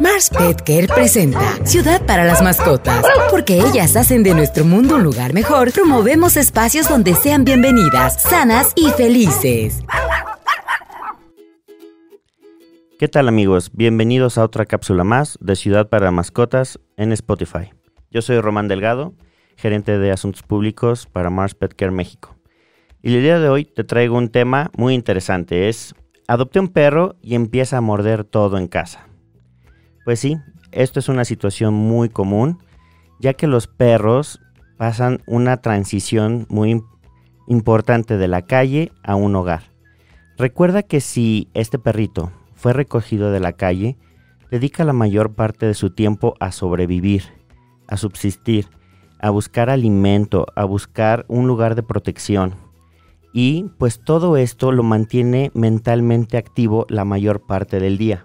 Mars Pet Care presenta Ciudad para las mascotas. Porque ellas hacen de nuestro mundo un lugar mejor, promovemos espacios donde sean bienvenidas, sanas y felices. ¿Qué tal amigos? Bienvenidos a otra cápsula más de Ciudad para Mascotas en Spotify. Yo soy Román Delgado, gerente de Asuntos Públicos para Mars Pet Care México. Y el día de hoy te traigo un tema muy interesante. Es, adopté un perro y empieza a morder todo en casa. Pues sí, esto es una situación muy común, ya que los perros pasan una transición muy importante de la calle a un hogar. Recuerda que si este perrito fue recogido de la calle, dedica la mayor parte de su tiempo a sobrevivir, a subsistir, a buscar alimento, a buscar un lugar de protección. Y pues todo esto lo mantiene mentalmente activo la mayor parte del día.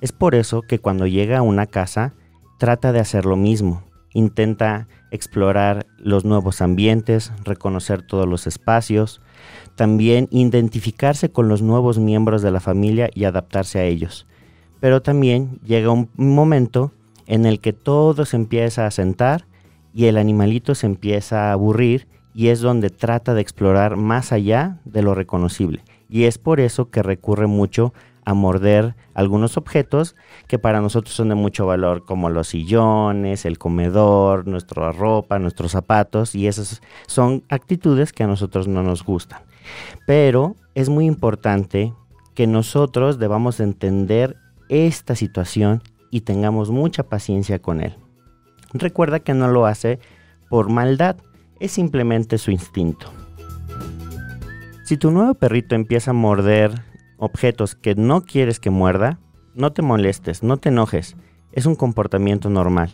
Es por eso que cuando llega a una casa trata de hacer lo mismo. Intenta explorar los nuevos ambientes, reconocer todos los espacios, también identificarse con los nuevos miembros de la familia y adaptarse a ellos. Pero también llega un momento en el que todo se empieza a sentar y el animalito se empieza a aburrir y es donde trata de explorar más allá de lo reconocible. Y es por eso que recurre mucho a morder algunos objetos que para nosotros son de mucho valor, como los sillones, el comedor, nuestra ropa, nuestros zapatos, y esas son actitudes que a nosotros no nos gustan. Pero es muy importante que nosotros debamos entender esta situación y tengamos mucha paciencia con él. Recuerda que no lo hace por maldad, es simplemente su instinto. Si tu nuevo perrito empieza a morder objetos que no quieres que muerda, no te molestes, no te enojes, es un comportamiento normal.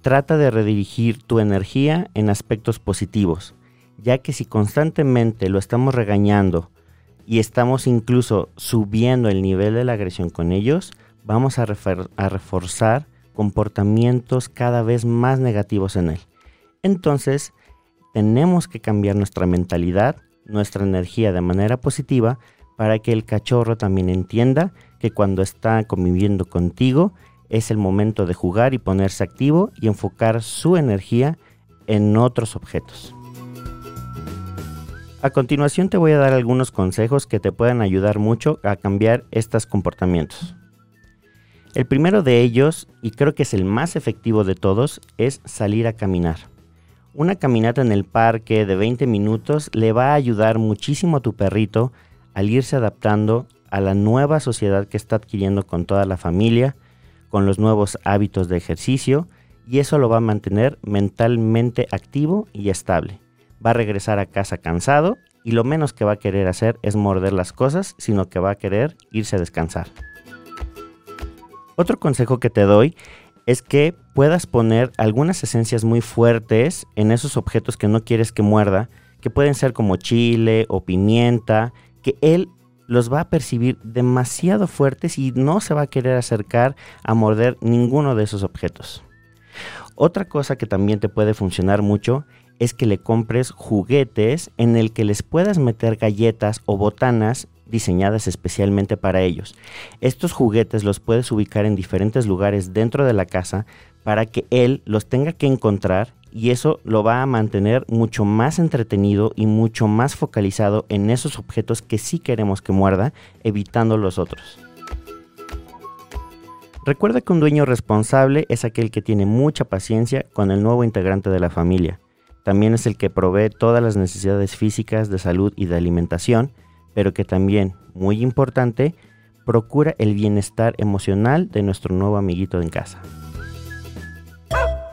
Trata de redirigir tu energía en aspectos positivos, ya que si constantemente lo estamos regañando y estamos incluso subiendo el nivel de la agresión con ellos, vamos a, a reforzar comportamientos cada vez más negativos en él. Entonces, tenemos que cambiar nuestra mentalidad, nuestra energía de manera positiva para que el cachorro también entienda que cuando está conviviendo contigo es el momento de jugar y ponerse activo y enfocar su energía en otros objetos. A continuación te voy a dar algunos consejos que te puedan ayudar mucho a cambiar estos comportamientos. El primero de ellos, y creo que es el más efectivo de todos, es salir a caminar. Una caminata en el parque de 20 minutos le va a ayudar muchísimo a tu perrito al irse adaptando a la nueva sociedad que está adquiriendo con toda la familia, con los nuevos hábitos de ejercicio, y eso lo va a mantener mentalmente activo y estable. Va a regresar a casa cansado y lo menos que va a querer hacer es morder las cosas, sino que va a querer irse a descansar. Otro consejo que te doy es que puedas poner algunas esencias muy fuertes en esos objetos que no quieres que muerda, que pueden ser como chile o pimienta, que él los va a percibir demasiado fuertes y no se va a querer acercar a morder ninguno de esos objetos. Otra cosa que también te puede funcionar mucho es que le compres juguetes en el que les puedas meter galletas o botanas diseñadas especialmente para ellos. Estos juguetes los puedes ubicar en diferentes lugares dentro de la casa para que él los tenga que encontrar y eso lo va a mantener mucho más entretenido y mucho más focalizado en esos objetos que sí queremos que muerda, evitando los otros. Recuerda que un dueño responsable es aquel que tiene mucha paciencia con el nuevo integrante de la familia. También es el que provee todas las necesidades físicas de salud y de alimentación, pero que también, muy importante, procura el bienestar emocional de nuestro nuevo amiguito en casa.